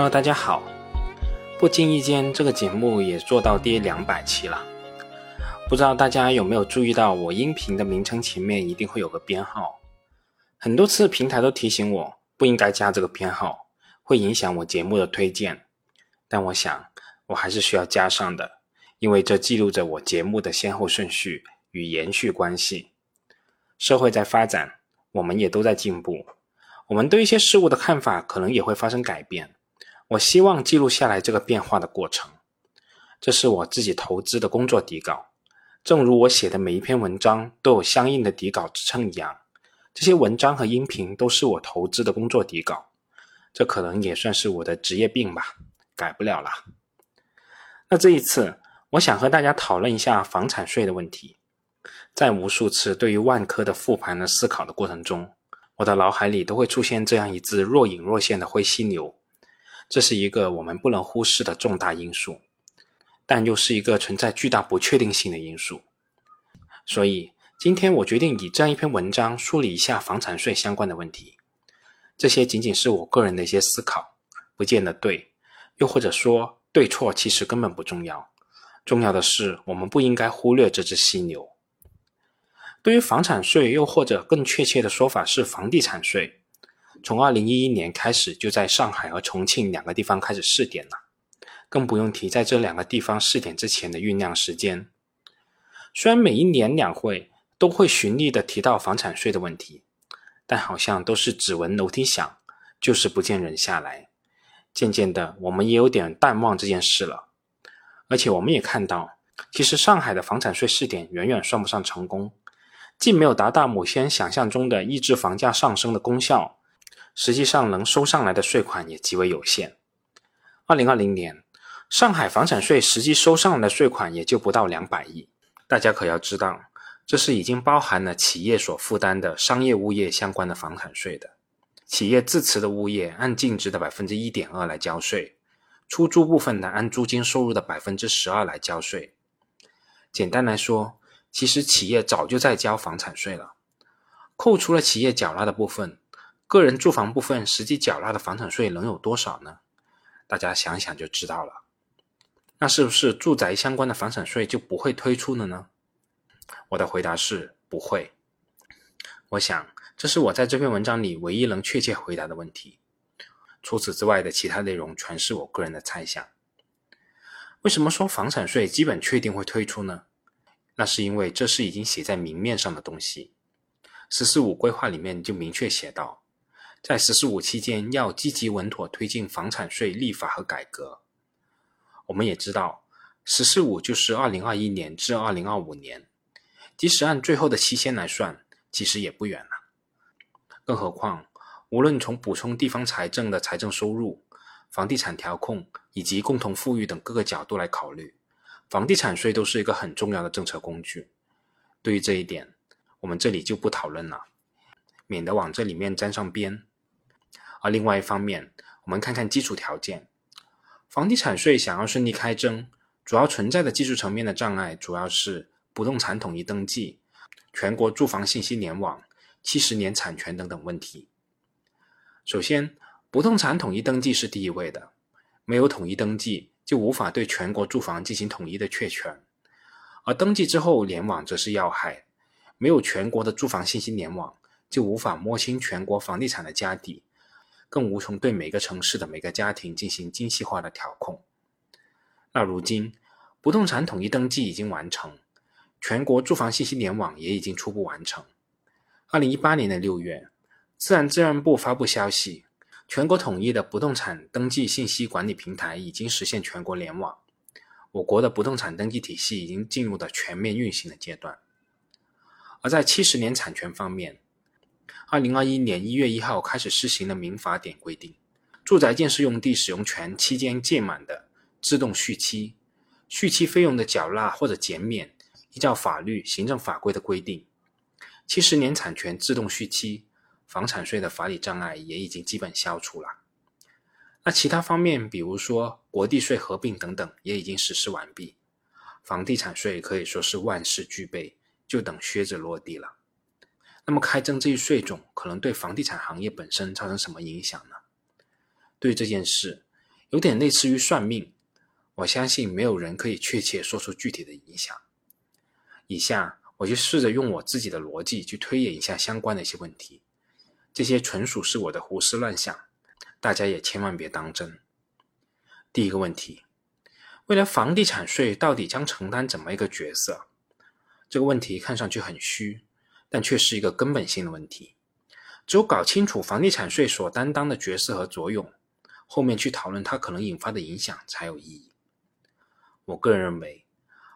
Hello，大家好。不经意间，这个节目也做到第两百期了。不知道大家有没有注意到，我音频的名称前面一定会有个编号。很多次平台都提醒我不应该加这个编号，会影响我节目的推荐。但我想，我还是需要加上的，因为这记录着我节目的先后顺序与延续关系。社会在发展，我们也都在进步，我们对一些事物的看法可能也会发生改变。我希望记录下来这个变化的过程，这是我自己投资的工作底稿。正如我写的每一篇文章都有相应的底稿支撑一样，这些文章和音频都是我投资的工作底稿。这可能也算是我的职业病吧，改不了了。那这一次，我想和大家讨论一下房产税的问题。在无数次对于万科的复盘的思考的过程中，我的脑海里都会出现这样一只若隐若现的灰犀牛。这是一个我们不能忽视的重大因素，但又是一个存在巨大不确定性的因素。所以，今天我决定以这样一篇文章梳理一下房产税相关的问题。这些仅仅是我个人的一些思考，不见得对，又或者说对错其实根本不重要。重要的是，我们不应该忽略这只犀牛。对于房产税，又或者更确切的说法是房地产税。从二零一一年开始，就在上海和重庆两个地方开始试点了，更不用提在这两个地方试点之前的酝酿时间。虽然每一年两会都会循例的提到房产税的问题，但好像都是只闻楼梯响，就是不见人下来。渐渐的，我们也有点淡忘这件事了。而且我们也看到，其实上海的房产税试点远远算不上成功，既没有达到某些人想象中的抑制房价上升的功效。实际上能收上来的税款也极为有限。二零二零年，上海房产税实际收上来的税款也就不到两百亿。大家可要知道，这是已经包含了企业所负担的商业物业相关的房产税的。企业自持的物业按净值的百分之一点二来交税，出租部分的按租金收入的百分之十二来交税。简单来说，其实企业早就在交房产税了。扣除了企业缴纳的部分。个人住房部分实际缴纳的房产税能有多少呢？大家想想就知道了。那是不是住宅相关的房产税就不会推出了呢？我的回答是不会。我想这是我在这篇文章里唯一能确切回答的问题。除此之外的其他内容全是我个人的猜想。为什么说房产税基本确定会推出呢？那是因为这是已经写在明面上的东西。“十四五”规划里面就明确写道。在“十四五”期间，要积极稳妥推进房产税立法和改革。我们也知道，“十四五”就是二零二一年至二零二五年，即使按最后的期限来算，其实也不远了。更何况，无论从补充地方财政的财政收入、房地产调控以及共同富裕等各个角度来考虑，房地产税都是一个很重要的政策工具。对于这一点，我们这里就不讨论了，免得往这里面沾上边。而另外一方面，我们看看基础条件。房地产税想要顺利开征，主要存在的技术层面的障碍，主要是不动产统一登记、全国住房信息联网、七十年产权等等问题。首先，不动产统一登记是第一位的，没有统一登记，就无法对全国住房进行统一的确权。而登记之后联网则是要害，没有全国的住房信息联网，就无法摸清全国房地产的家底。更无从对每个城市的每个家庭进行精细化的调控。那如今，不动产统一登记已经完成，全国住房信息联网也已经初步完成。二零一八年的六月，自然资源部发布消息，全国统一的不动产登记信息管理平台已经实现全国联网，我国的不动产登记体系已经进入了全面运行的阶段。而在七十年产权方面，二零二一年一月一号开始施行的民法典规定，住宅建设用地使用权期间届满的自动续期，续期费用的缴纳或者减免，依照法律、行政法规的规定，七十年产权自动续期，房产税的法理障碍也已经基本消除了。那其他方面，比如说国地税合并等等，也已经实施完毕，房地产税可以说是万事俱备，就等靴子落地了。那么开征这一税种可能对房地产行业本身造成什么影响呢？对这件事，有点类似于算命。我相信没有人可以确切说出具体的影响。以下我就试着用我自己的逻辑去推演一下相关的一些问题，这些纯属是我的胡思乱想，大家也千万别当真。第一个问题，未来房地产税到底将承担怎么一个角色？这个问题看上去很虚，但却是一个根本性的问题。只有搞清楚房地产税所担当的角色和作用，后面去讨论它可能引发的影响才有意义。我个人认为，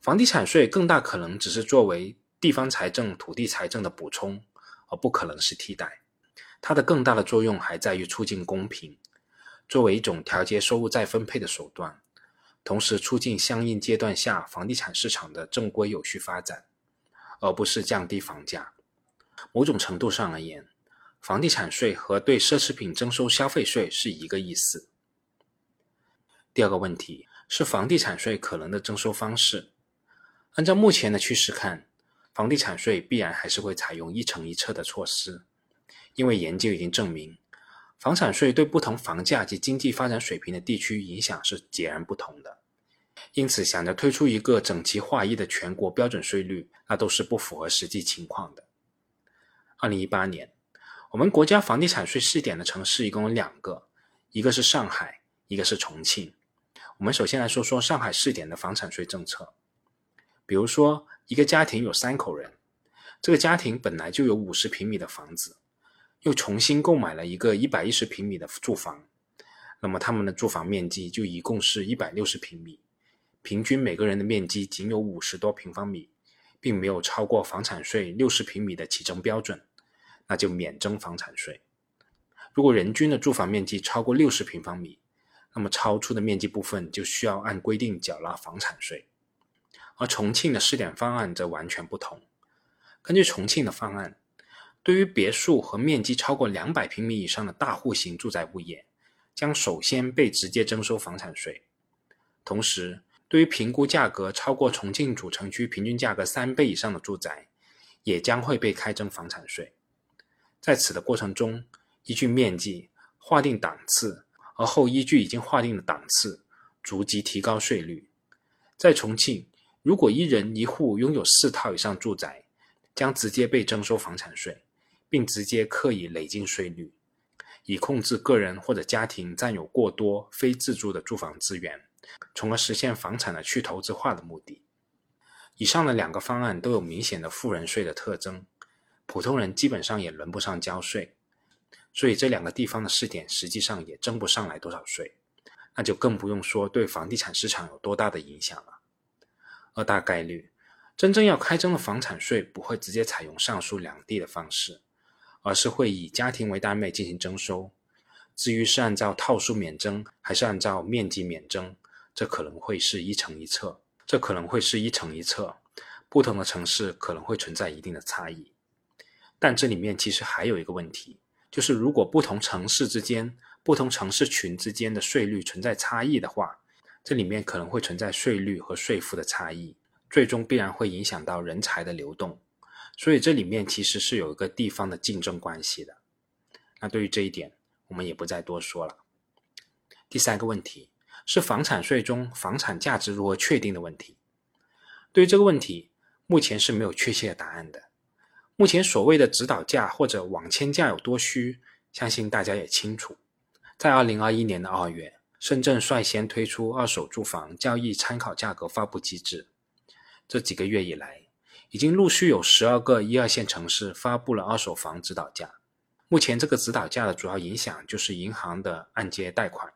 房地产税更大可能只是作为地方财政、土地财政的补充，而不可能是替代。它的更大的作用还在于促进公平，作为一种调节收入再分配的手段，同时促进相应阶段下房地产市场的正规有序发展，而不是降低房价。某种程度上而言，房地产税和对奢侈品征收消费税是一个意思。第二个问题。是房地产税可能的征收方式。按照目前的趋势看，房地产税必然还是会采用一城一策的措施，因为研究已经证明，房产税对不同房价及经济发展水平的地区影响是截然不同的。因此，想着推出一个整齐划一的全国标准税率，那都是不符合实际情况的。二零一八年，我们国家房地产税试点的城市一共有两个，一个是上海，一个是重庆。我们首先来说说上海试点的房产税政策。比如说，一个家庭有三口人，这个家庭本来就有五十平米的房子，又重新购买了一个一百一十平米的住房，那么他们的住房面积就一共是一百六十平米，平均每个人的面积仅有五十多平方米，并没有超过房产税六十平米的起征标准，那就免征房产税。如果人均的住房面积超过六十平方米，那么超出的面积部分就需要按规定缴纳房产税，而重庆的试点方案则完全不同。根据重庆的方案，对于别墅和面积超过两百平米以上的大户型住宅物业，将首先被直接征收房产税。同时，对于评估价格超过重庆主城区平均价格三倍以上的住宅，也将会被开征房产税。在此的过程中，依据面积划定档次。而后依据已经划定的档次，逐级提高税率。在重庆，如果一人一户拥有四套以上住宅，将直接被征收房产税，并直接刻以累进税率，以控制个人或者家庭占有过多非自住的住房资源，从而实现房产的去投资化的目的。以上的两个方案都有明显的富人税的特征，普通人基本上也轮不上交税。所以这两个地方的试点实际上也征不上来多少税，那就更不用说对房地产市场有多大的影响了。而大概率，真正要开征的房产税不会直接采用上述两地的方式，而是会以家庭为单位进行征收。至于是按照套数免征还是按照面积免征，这可能会是一城一策。这可能会是一城一策，不同的城市可能会存在一定的差异。但这里面其实还有一个问题。就是如果不同城市之间、不同城市群之间的税率存在差异的话，这里面可能会存在税率和税负的差异，最终必然会影响到人才的流动。所以这里面其实是有一个地方的竞争关系的。那对于这一点，我们也不再多说了。第三个问题是房产税中房产价值如何确定的问题。对于这个问题，目前是没有确切的答案的。目前所谓的指导价或者网签价有多虚，相信大家也清楚。在二零二一年的二月，深圳率先推出二手住房交易参考价格发布机制。这几个月以来，已经陆续有十二个一二线城市发布了二手房指导价。目前这个指导价的主要影响就是银行的按揭贷款，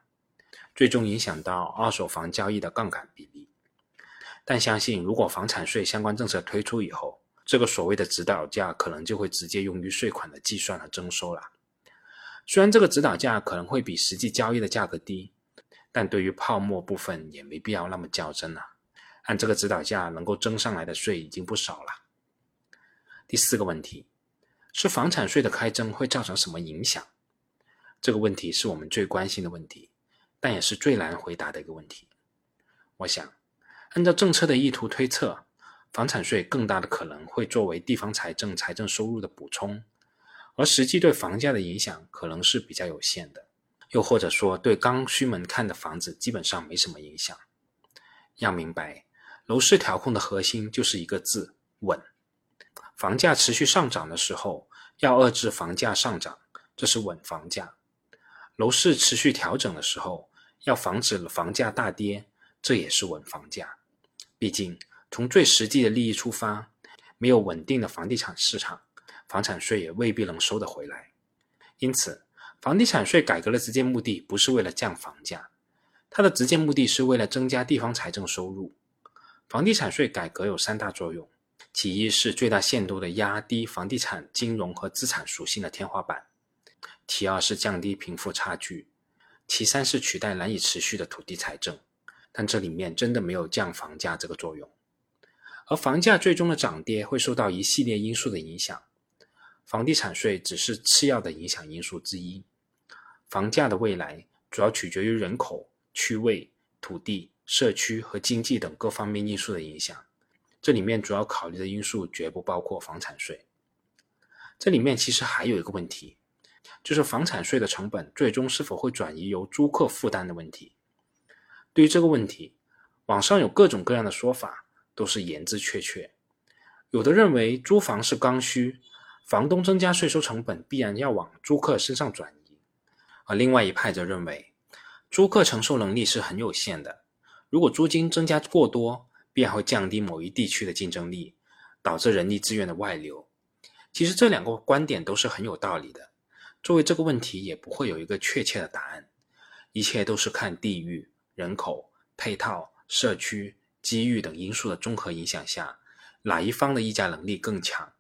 最终影响到二手房交易的杠杆比例。但相信如果房产税相关政策推出以后，这个所谓的指导价可能就会直接用于税款的计算和征收了。虽然这个指导价可能会比实际交易的价格低，但对于泡沫部分也没必要那么较真了。按这个指导价能够征上来的税已经不少了。第四个问题是房产税的开征会造成什么影响？这个问题是我们最关心的问题，但也是最难回答的一个问题。我想，按照政策的意图推测。房产税更大的可能会作为地方财政财政收入的补充，而实际对房价的影响可能是比较有限的。又或者说对刚需门槛的房子基本上没什么影响。要明白，楼市调控的核心就是一个字：稳。房价持续上涨的时候，要遏制房价上涨，这是稳房价；楼市持续调整的时候，要防止房价大跌，这也是稳房价。毕竟，从最实际的利益出发，没有稳定的房地产市场，房产税也未必能收得回来。因此，房地产税改革的直接目的不是为了降房价，它的直接目的是为了增加地方财政收入。房地产税改革有三大作用。其一是最大限度的压低房地产金融和资产属性的天花板，其二是降低贫富差距，其三是取代难以持续的土地财政。但这里面真的没有降房价这个作用，而房价最终的涨跌会受到一系列因素的影响，房地产税只是次要的影响因素之一。房价的未来主要取决于人口、区位、土地、社区和经济等各方面因素的影响。这里面主要考虑的因素绝不包括房产税。这里面其实还有一个问题，就是房产税的成本最终是否会转移由租客负担的问题。对于这个问题，网上有各种各样的说法，都是言之确确。有的认为租房是刚需，房东增加税收成本必然要往租客身上转移；而另外一派则认为，租客承受能力是很有限的，如果租金增加过多。必然会降低某一地区的竞争力，导致人力资源的外流。其实这两个观点都是很有道理的。作为这个问题，也不会有一个确切的答案，一切都是看地域、人口、配套、社区、机遇等因素的综合影响下，哪一方的议价能力更强。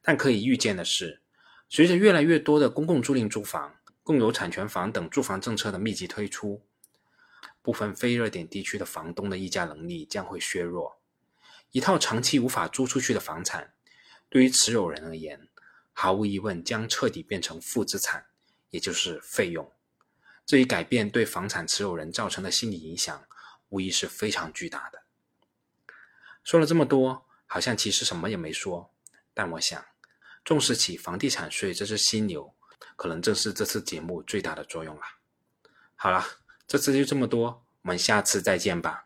但可以预见的是，随着越来越多的公共租赁住房、共有产权房等住房政策的密集推出。部分非热点地区的房东的议价能力将会削弱，一套长期无法租出去的房产，对于持有人而言，毫无疑问将彻底变成负资产，也就是费用。这一改变对房产持有人造成的心理影响，无疑是非常巨大的。说了这么多，好像其实什么也没说，但我想，重视起房地产税这只犀牛，可能正是这次节目最大的作用了。好了。这次就这么多，我们下次再见吧。